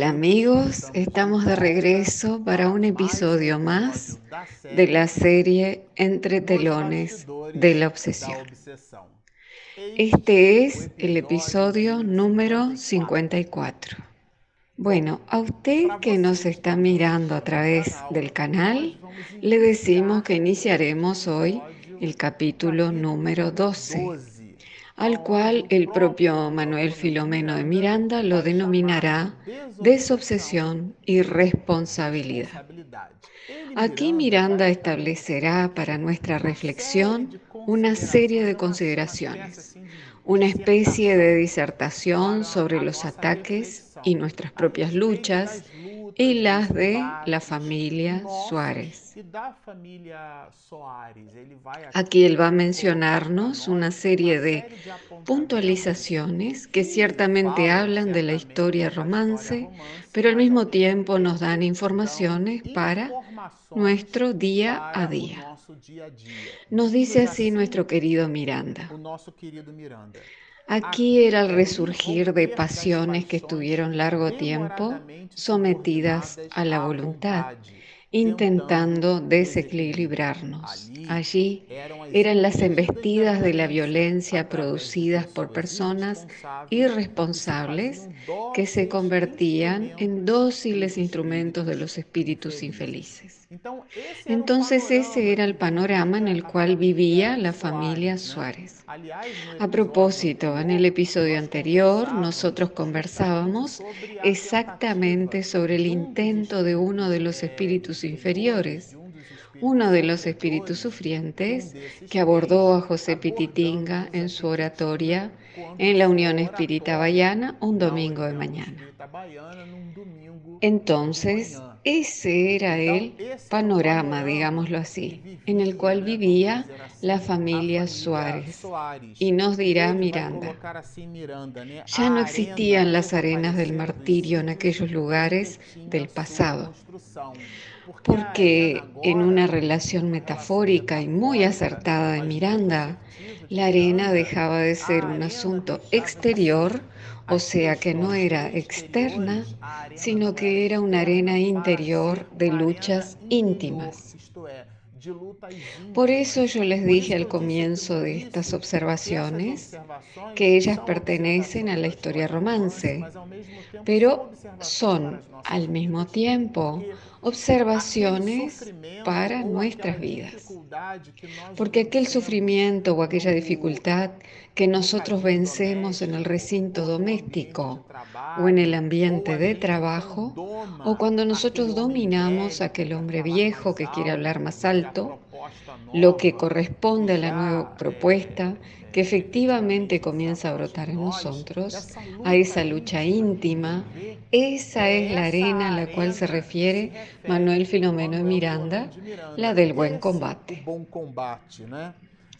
Hola amigos, estamos de regreso para un episodio más de la serie Entre telones de la obsesión. Este es el episodio número 54. Bueno, a usted que nos está mirando a través del canal, le decimos que iniciaremos hoy el capítulo número 12 al cual el propio Manuel Filomeno de Miranda lo denominará desobsesión y responsabilidad. Aquí Miranda establecerá para nuestra reflexión una serie de consideraciones, una especie de disertación sobre los ataques y nuestras propias luchas y las de la familia Suárez. Aquí él va a mencionarnos una serie de puntualizaciones que ciertamente hablan de la historia romance, pero al mismo tiempo nos dan informaciones para nuestro día a día. Nos dice así nuestro querido Miranda. Aquí era el resurgir de pasiones que estuvieron largo tiempo sometidas a la voluntad intentando desequilibrarnos. Allí eran las embestidas de la violencia producidas por personas irresponsables que se convertían en dóciles instrumentos de los espíritus infelices. Entonces ese era el panorama en el cual vivía la familia Suárez. A propósito, en el episodio anterior nosotros conversábamos exactamente sobre el intento de uno de los espíritus inferiores, uno de los espíritus sufrientes que abordó a José Pititinga en su oratoria en la Unión Espírita Bayana un domingo de mañana. Entonces, ese era el panorama, digámoslo así, en el cual vivía la familia Suárez. Y nos dirá Miranda, ya no existían las arenas del martirio en aquellos lugares del pasado porque en una relación metafórica y muy acertada de Miranda, la arena dejaba de ser un asunto exterior, o sea que no era externa, sino que era una arena interior de luchas íntimas. Por eso yo les dije al comienzo de estas observaciones que ellas pertenecen a la historia romance, pero son al mismo tiempo observaciones para nuestras vidas. Porque aquel sufrimiento o aquella dificultad que nosotros vencemos en el recinto doméstico o en el ambiente de trabajo, o cuando nosotros dominamos a aquel hombre viejo que quiere hablar más alto, lo que corresponde a la nueva propuesta que efectivamente comienza a brotar en nosotros, a esa lucha íntima, esa es la arena a la cual se refiere Manuel Filomeno de Miranda, la del buen combate.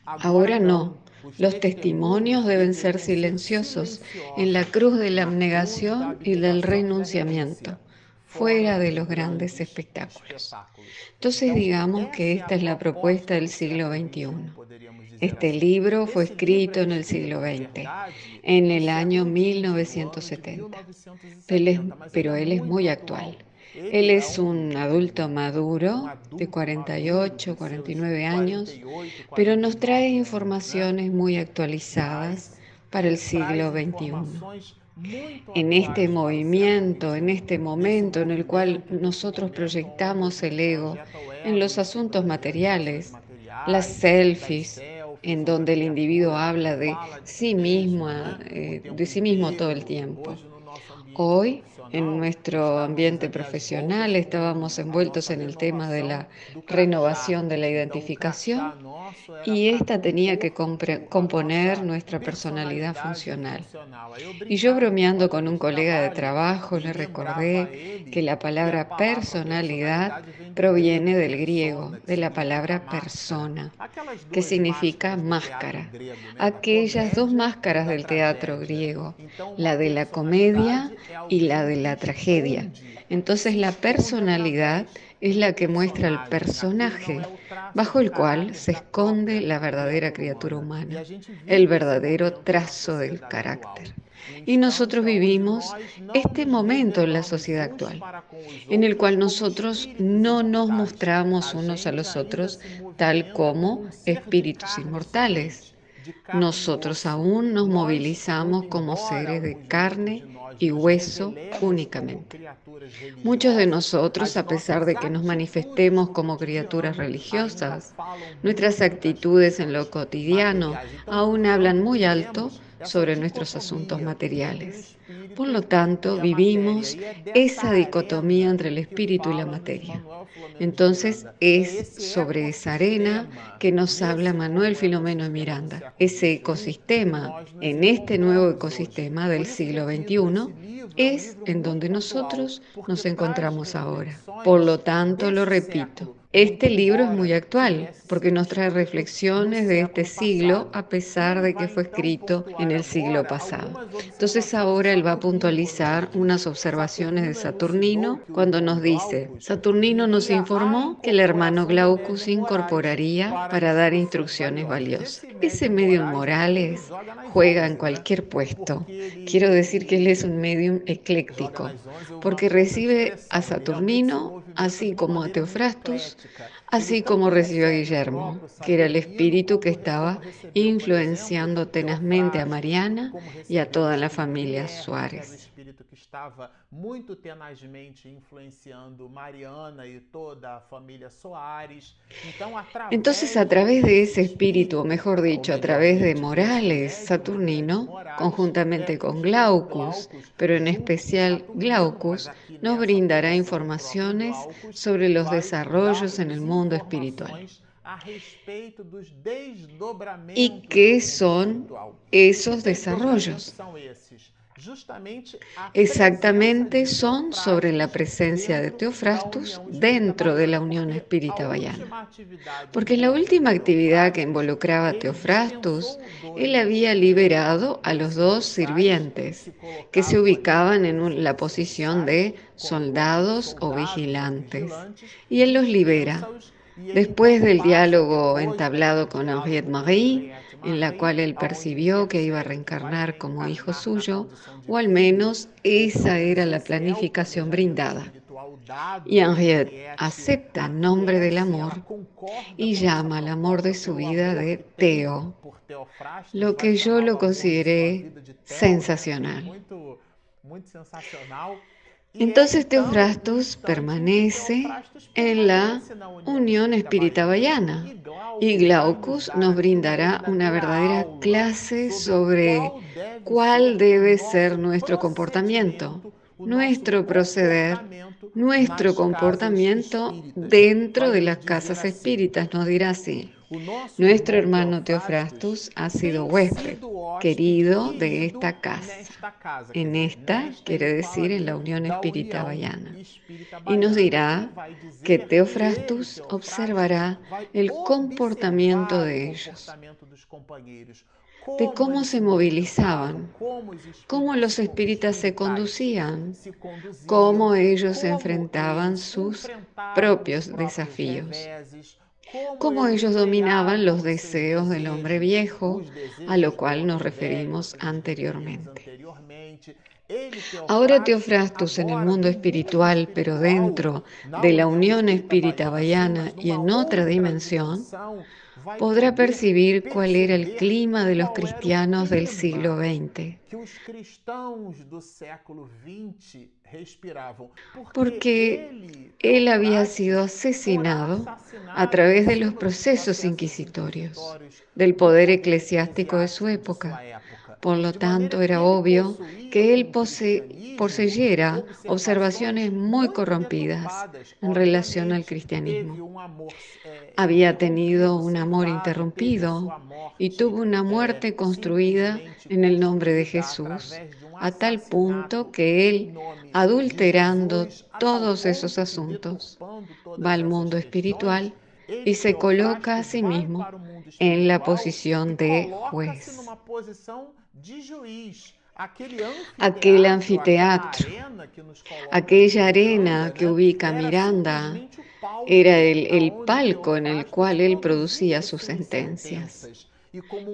Ahora no, los testimonios deben ser silenciosos en la cruz de la abnegación y del renunciamiento, fuera de los grandes espectáculos. Entonces digamos que esta es la propuesta del siglo XXI. Este libro fue escrito en el siglo XX, en el año 1970, pero él es muy actual. Él es un adulto maduro de 48, 49 años, pero nos trae informaciones muy actualizadas para el siglo XXI. En este movimiento, en este momento en el cual nosotros proyectamos el ego en los asuntos materiales, las selfies, en donde el individuo habla de sí mismo, eh, de sí mismo todo el tiempo. Hoy en nuestro ambiente profesional estábamos envueltos en el tema de la renovación de la identificación y esta tenía que componer nuestra personalidad funcional. Y yo bromeando con un colega de trabajo le recordé que la palabra personalidad proviene del griego, de la palabra persona, que significa máscara. Aquellas dos máscaras del teatro griego, la de la comedia y la de la tragedia. Entonces la personalidad es la que muestra el personaje bajo el cual se esconde la verdadera criatura humana, el verdadero trazo del carácter. Y nosotros vivimos este momento en la sociedad actual, en el cual nosotros no nos mostramos unos a los otros tal como espíritus inmortales. Nosotros aún nos movilizamos como seres de carne y hueso únicamente. Muchos de nosotros, a pesar de que nos manifestemos como criaturas religiosas, nuestras actitudes en lo cotidiano aún hablan muy alto sobre nuestros asuntos materiales. Por lo tanto, vivimos esa dicotomía entre el espíritu y la materia. Entonces, es sobre esa arena que nos habla Manuel Filomeno de Miranda. Ese ecosistema, en este nuevo ecosistema del siglo XXI, es en donde nosotros nos encontramos ahora. Por lo tanto, lo repito, este libro es muy actual porque nos trae reflexiones de este siglo a pesar de que fue escrito en el siglo pasado. Entonces ahora él va a puntualizar unas observaciones de Saturnino cuando nos dice, Saturnino nos informó que el hermano Glaucus incorporaría para dar instrucciones valiosas. Ese medium Morales juega en cualquier puesto. Quiero decir que él es un medium ecléctico porque recibe a Saturnino así como a Teofrastus to cut. Así como recibió a Guillermo, que era el espíritu que estaba influenciando tenazmente a Mariana y a toda la familia Suárez estava muito tenazmente influenciando Mariana y toda a familia Soares. Entonces, a través de ese espíritu, o mejor dicho, a través de Morales, Saturnino, conjuntamente con Glaucus, pero en especial Glaucus, nos brindará informaciones sobre los desarrollos en el mundo espiritual. ¿Y qué son esos desarrollos? Exactamente son sobre la presencia de Teofrastus dentro de la Unión Espírita Bayana. Porque en la última actividad que involucraba a Teofrastus, él había liberado a los dos sirvientes que se ubicaban en la posición de soldados o vigilantes. Y él los libera. Después del diálogo entablado con Henriette Marie, en la cual él percibió que iba a reencarnar como hijo suyo, o al menos esa era la planificación brindada. Y Henriette acepta el nombre del amor y llama al amor de su vida de Teo, lo que yo lo consideré sensacional. Entonces Teofrastus permanece en la unión espírita-bayana y Glaucus nos brindará una verdadera clase sobre cuál debe ser nuestro comportamiento, nuestro proceder, nuestro comportamiento dentro de las casas espíritas, nos dirá así. Nuestro hermano Teofrastus ha sido huésped, querido de esta casa. En esta quiere decir en la Unión Espírita Bayana. Y nos dirá que Teofrastus observará el comportamiento de ellos, de cómo se movilizaban, cómo los espíritas se conducían, cómo ellos enfrentaban sus propios desafíos cómo ellos dominaban los deseos del hombre viejo, a lo cual nos referimos anteriormente. Ahora Teofrastus en el mundo espiritual, pero dentro de la unión espírita bayana y en otra dimensión, podrá percibir cuál era el clima de los cristianos del siglo XX. Porque él había sido asesinado a través de los procesos inquisitorios del poder eclesiástico de su época. Por lo tanto, era obvio que él poseyera observaciones muy corrompidas en relación al cristianismo. Había tenido un amor interrumpido y tuvo una muerte construida en el nombre de Jesús, a tal punto que él, adulterando todos esos asuntos, va al mundo espiritual y se coloca a sí mismo en la posición de juez aquel anfiteatro, aquella arena que ubica Miranda, era el, palco en el cual él producía sus sentencias.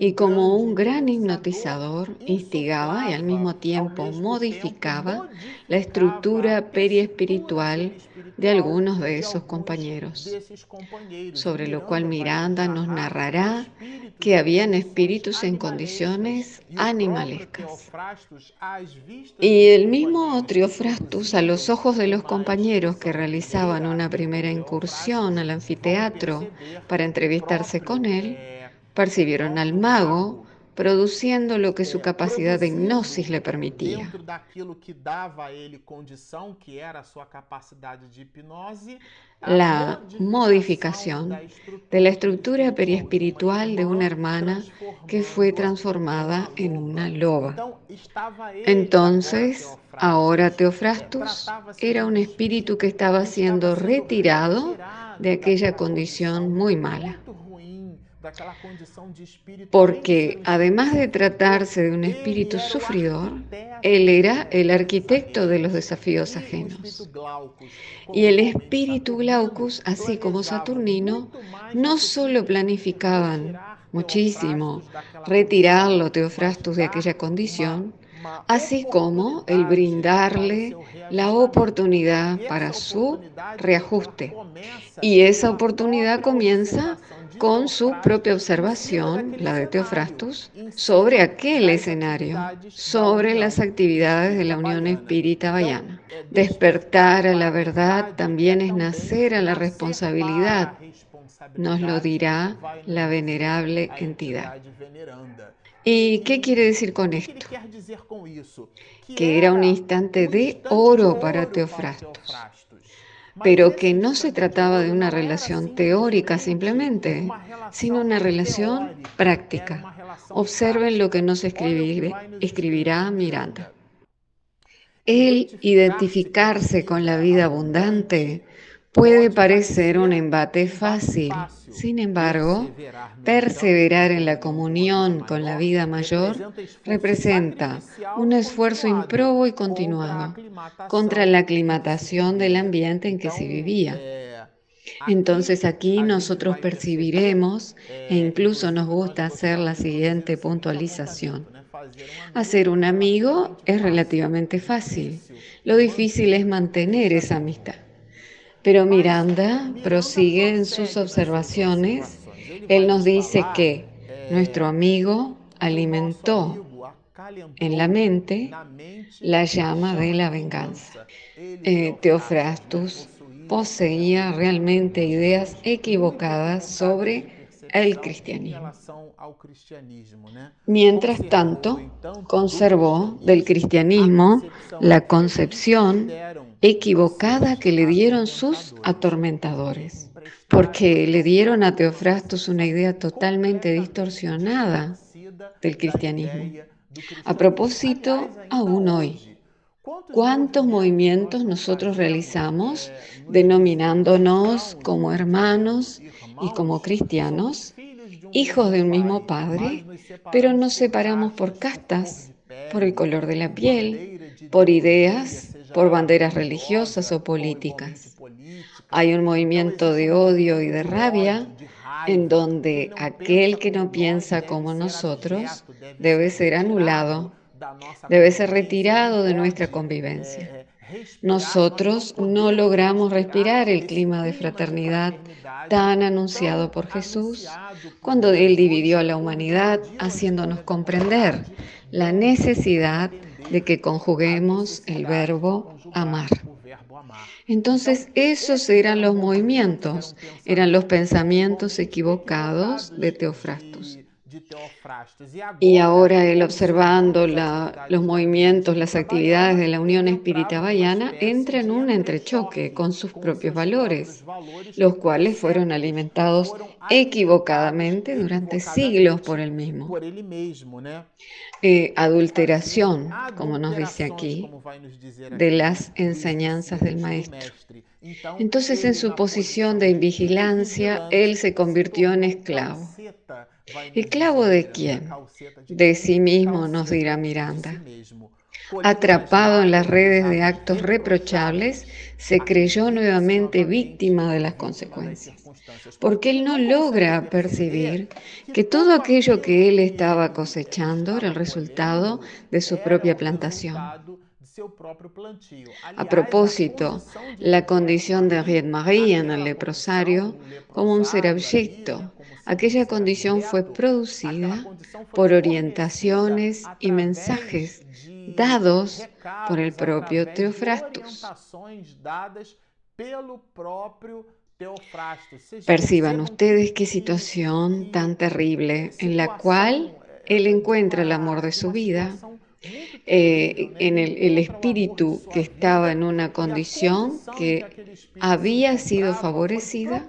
Y como un gran hipnotizador instigaba y al mismo tiempo modificaba la estructura periespiritual de algunos de esos compañeros, sobre lo cual Miranda nos narrará que habían espíritus en condiciones animalescas. Y el mismo Triofrastus, a los ojos de los compañeros que realizaban una primera incursión al anfiteatro para entrevistarse con él, percibieron al mago produciendo lo que su capacidad de hipnosis le permitía. La modificación de la estructura periespiritual de una hermana que fue transformada en una loba. Entonces, ahora Teofrastus era un espíritu que estaba siendo retirado de aquella condición muy mala porque además de tratarse de un espíritu sufridor, él era el arquitecto de los desafíos ajenos. Y el espíritu Glaucus, así como Saturnino, no solo planificaban muchísimo retirarlo Teofrastus de aquella condición, así como el brindarle la oportunidad para su reajuste. Y esa oportunidad comienza con su propia observación, la de Teofrastus, sobre aquel escenario, sobre las actividades de la Unión Espírita Bayana. Despertar a la verdad también es nacer a la responsabilidad, nos lo dirá la venerable entidad. ¿Y qué quiere decir con esto? Que era un instante de oro para Teofrastus pero que no se trataba de una relación teórica simplemente, sino una relación práctica. Observen lo que nos escribirá Miranda. El identificarse con la vida abundante puede parecer un embate fácil. Sin embargo, perseverar en la comunión con la vida mayor representa un esfuerzo improbo y continuado contra la aclimatación del ambiente en que se vivía. Entonces aquí nosotros percibiremos, e incluso nos gusta hacer la siguiente puntualización. Hacer un amigo es relativamente fácil. Lo difícil es mantener esa amistad. Pero Miranda prosigue en sus observaciones. Él nos dice que nuestro amigo alimentó en la mente la llama de la venganza. Eh, Teofrastus poseía realmente ideas equivocadas sobre el cristianismo. Mientras tanto, conservó del cristianismo la concepción equivocada que le dieron sus atormentadores, porque le dieron a Teofrastus una idea totalmente distorsionada del cristianismo. A propósito, aún hoy, ¿cuántos movimientos nosotros realizamos denominándonos como hermanos y como cristianos, hijos de un mismo Padre, pero nos separamos por castas, por el color de la piel, por ideas, por banderas religiosas o políticas. Hay un movimiento de odio y de rabia en donde aquel que no piensa como nosotros debe ser anulado, debe ser retirado de nuestra convivencia. Nosotros no logramos respirar el clima de fraternidad tan anunciado por Jesús cuando Él dividió a la humanidad haciéndonos comprender la necesidad de que conjuguemos el verbo amar. Entonces esos eran los movimientos, eran los pensamientos equivocados de Teofrastus. Y ahora él observando los movimientos, las actividades de la Unión Espírita Bayana, entra en un entrechoque con sus propios valores, los cuales fueron alimentados equivocadamente durante siglos por él mismo. Eh, adulteración, como nos dice aquí, de las enseñanzas del Maestro. Entonces en su posición de vigilancia, él se convirtió en esclavo. ¿Esclavo de quién? De sí mismo, nos dirá Miranda. Atrapado en las redes de actos reprochables, se creyó nuevamente víctima de las consecuencias, porque él no logra percibir que todo aquello que él estaba cosechando era el resultado de su propia plantación. A propósito, la condición de Henriette Marie en el leprosario como un ser abyecto, aquella condición fue producida por orientaciones y mensajes dados por el propio Teofrastus. Perciban ustedes qué situación tan terrible en la cual él encuentra el amor de su vida, eh, en el, espíritu que estaba en una condición que había sido favorecida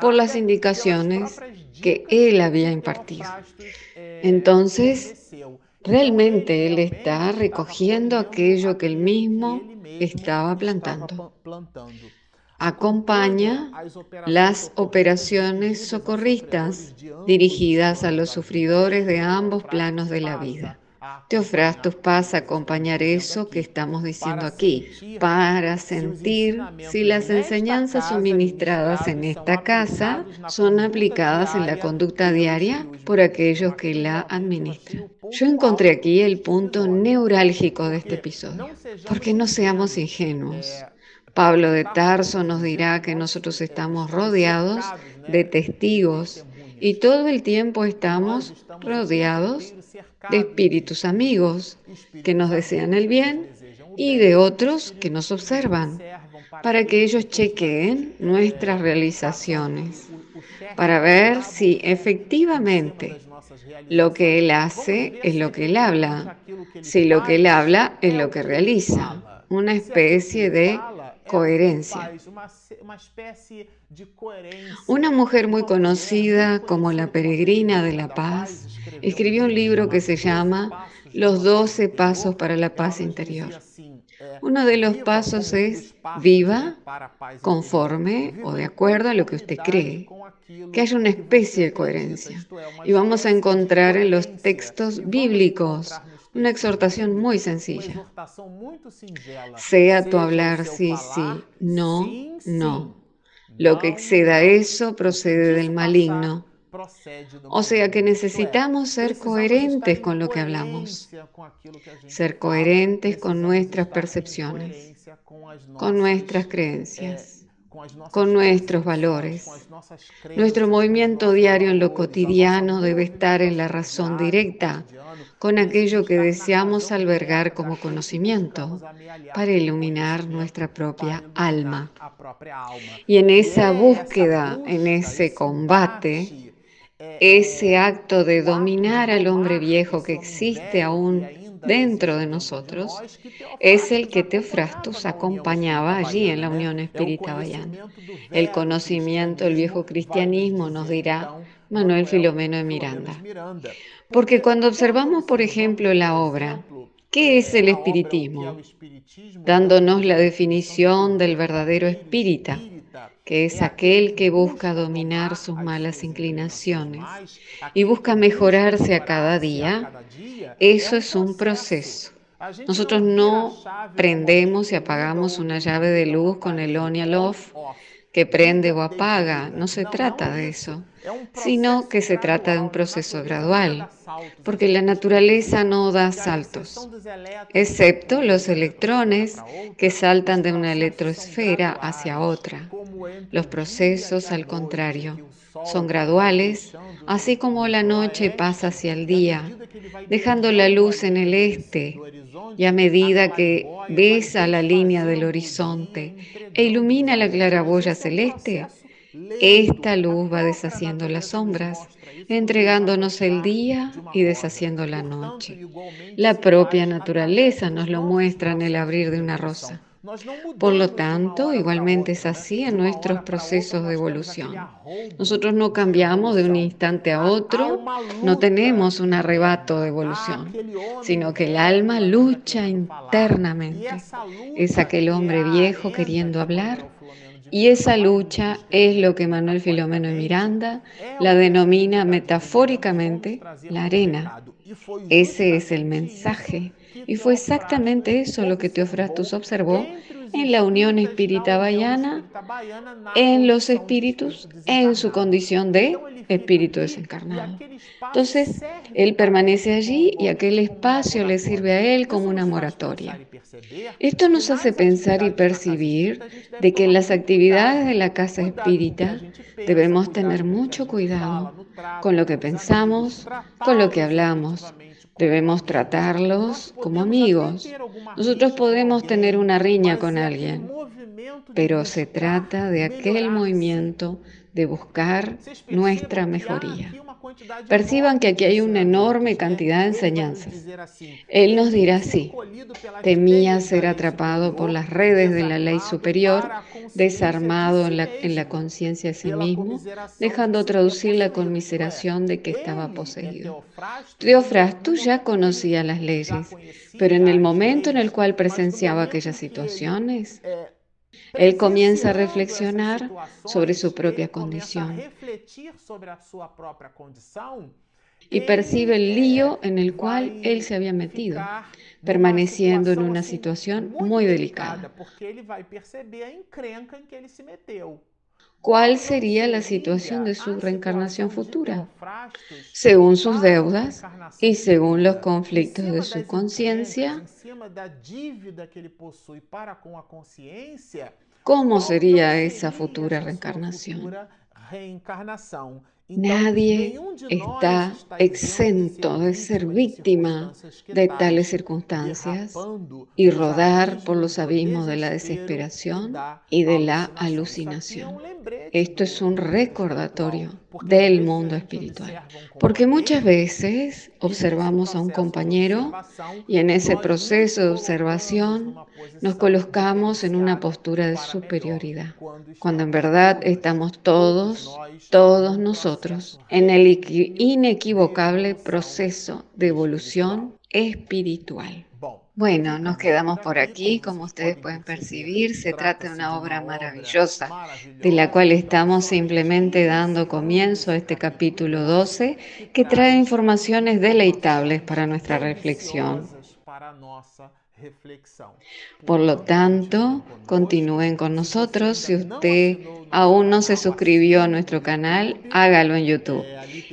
por las indicaciones que él había impartido. Entonces, realmente él está recogiendo aquello que él mismo estaba plantando. Acompaña las operaciones socorristas dirigidas a los sufridores de ambos planos de la vida. Teofrastus pasa a acompañar eso que estamos diciendo aquí, para sentir si las enseñanzas suministradas en esta casa son aplicadas en la conducta diaria por aquellos que la administran. Yo encontré aquí el punto neurálgico de este episodio, porque no seamos ingenuos. Pablo de Tarso nos dirá que nosotros estamos rodeados de testigos y todo el tiempo estamos rodeados de espíritus amigos que nos desean el bien y de otros que nos observan para que ellos chequeen nuestras realizaciones, para ver si efectivamente lo que Él hace es lo que Él habla, si lo que Él habla es lo que realiza, una especie de coherencia. Una mujer muy conocida como la peregrina de la paz escribió un libro que se llama Los 12 Pasos para la Paz Interior. Uno de los pasos es viva conforme o de acuerdo a lo que usted cree, que haya una especie de coherencia. Y vamos a encontrar en los textos bíblicos una exhortación muy sencilla. Sea tu hablar sí, sí, no, no. Lo que exceda eso procede del maligno. O sea que necesitamos ser coherentes con lo que hablamos, ser coherentes con nuestras percepciones, con nuestras creencias con nuestros valores. Nuestro movimiento diario en lo cotidiano debe estar en la razón directa con aquello que deseamos albergar como conocimiento para iluminar nuestra propia alma. Y en esa búsqueda, en ese combate, ese acto de dominar al hombre viejo que existe aún dentro de nosotros es el que Teofrastus acompañaba allí en la Unión Espírita Bayana. El conocimiento del viejo cristianismo nos dirá Manuel Filomeno de Miranda. Porque cuando observamos, por ejemplo, la obra, ¿qué es el espiritismo? Dándonos la definición del verdadero espírita, que es aquel que busca dominar sus malas inclinaciones y busca mejorarse a cada día, eso es un proceso. Nosotros no prendemos y apagamos una llave de luz con el on y el off que prende o apaga. No se trata de eso, sino que se trata de un proceso gradual, porque la naturaleza no da saltos, excepto los electrones que saltan de una electrosfera hacia otra. Los procesos, al contrario, son graduales, así como la noche pasa hacia el día, dejando la luz en el este, y a medida que besa la línea del horizonte e ilumina la claraboya celeste, esta luz va deshaciendo las sombras, entregándonos el día y deshaciendo la noche. La propia naturaleza nos lo muestra en el abrir de una rosa. Por lo tanto, igualmente es así en nuestros procesos de evolución. Nosotros no cambiamos de un instante a otro, no tenemos un arrebato de evolución, sino que el alma lucha internamente. Es aquel hombre viejo queriendo hablar Y esa lucha es lo que Manuel Filomeno Miranda la denomina metafóricamente la arena. Ese es el mensaje. Y fue exactamente eso lo que Teofrastus observó en la unión espírita baiana, en los espíritus, en su condición de espíritu desencarnado. Entonces, él permanece allí y aquel espacio le sirve a él como una moratoria. Esto nos hace pensar y percibir de que en las actividades de la casa espírita debemos tener mucho cuidado con lo que pensamos, con lo que hablamos, Debemos tratarlos como amigos. Nosotros podemos tener una riña con alguien, pero se trata de aquel movimiento de buscar nuestra mejoría. Perciban que aquí hay una enorme cantidad de enseñanzas. Él nos dirá así, temía ser atrapado por las redes de la ley superior, desarmado en la, en la conciencia de sí mismo, dejando traducir la conmiseración de que estaba poseído. tú ya conocía las leyes, pero en el momento en el cual presenciaba aquellas situaciones, él comienza a reflexionar sobre su propia condición y percibe el lío en el cual él se había metido, permaneciendo en una situación muy delicada. ¿Cuál sería la situación de su reencarnación futura? Según sus deudas y según los conflictos de su conciencia, ¿cómo sería esa futura reencarnación? Nadie está exento de ser víctima de tales circunstancias y rodar por los abismos de la desesperación y de la alucinación. Esto es un recordatorio del mundo espiritual. Porque muchas veces observamos a un compañero y en ese proceso de observación nos colocamos en una postura de superioridad, cuando en verdad estamos todos, todos nosotros, en el inequivocable proceso de evolución espiritual. Bueno, nos quedamos por aquí. Como ustedes pueden percibir, se trata de una obra maravillosa, de la cual estamos simplemente dando comienzo a este capítulo 12, que trae informaciones deleitables para nuestra reflexión. Por lo tanto, continúen con nosotros. Si usted aún no se suscribió a nuestro canal, hágalo en YouTube.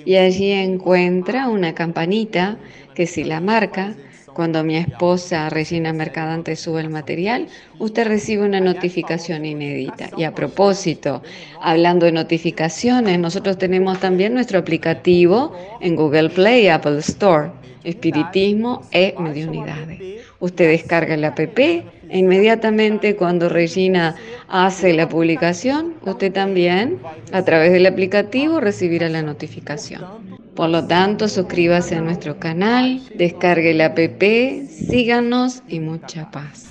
Y allí encuentra una campanita que si la marca, cuando mi esposa Regina Mercadante sube el material, usted recibe una notificación inédita. Y a propósito, hablando de notificaciones, nosotros tenemos también nuestro aplicativo en Google Play Apple Store, Espiritismo e Mediunidades. Usted descarga el app e inmediatamente cuando Regina hace la publicación, usted también a través del aplicativo recibirá la notificación. Por lo tanto, suscríbase a nuestro canal, descargue la app, síganos y mucha paz.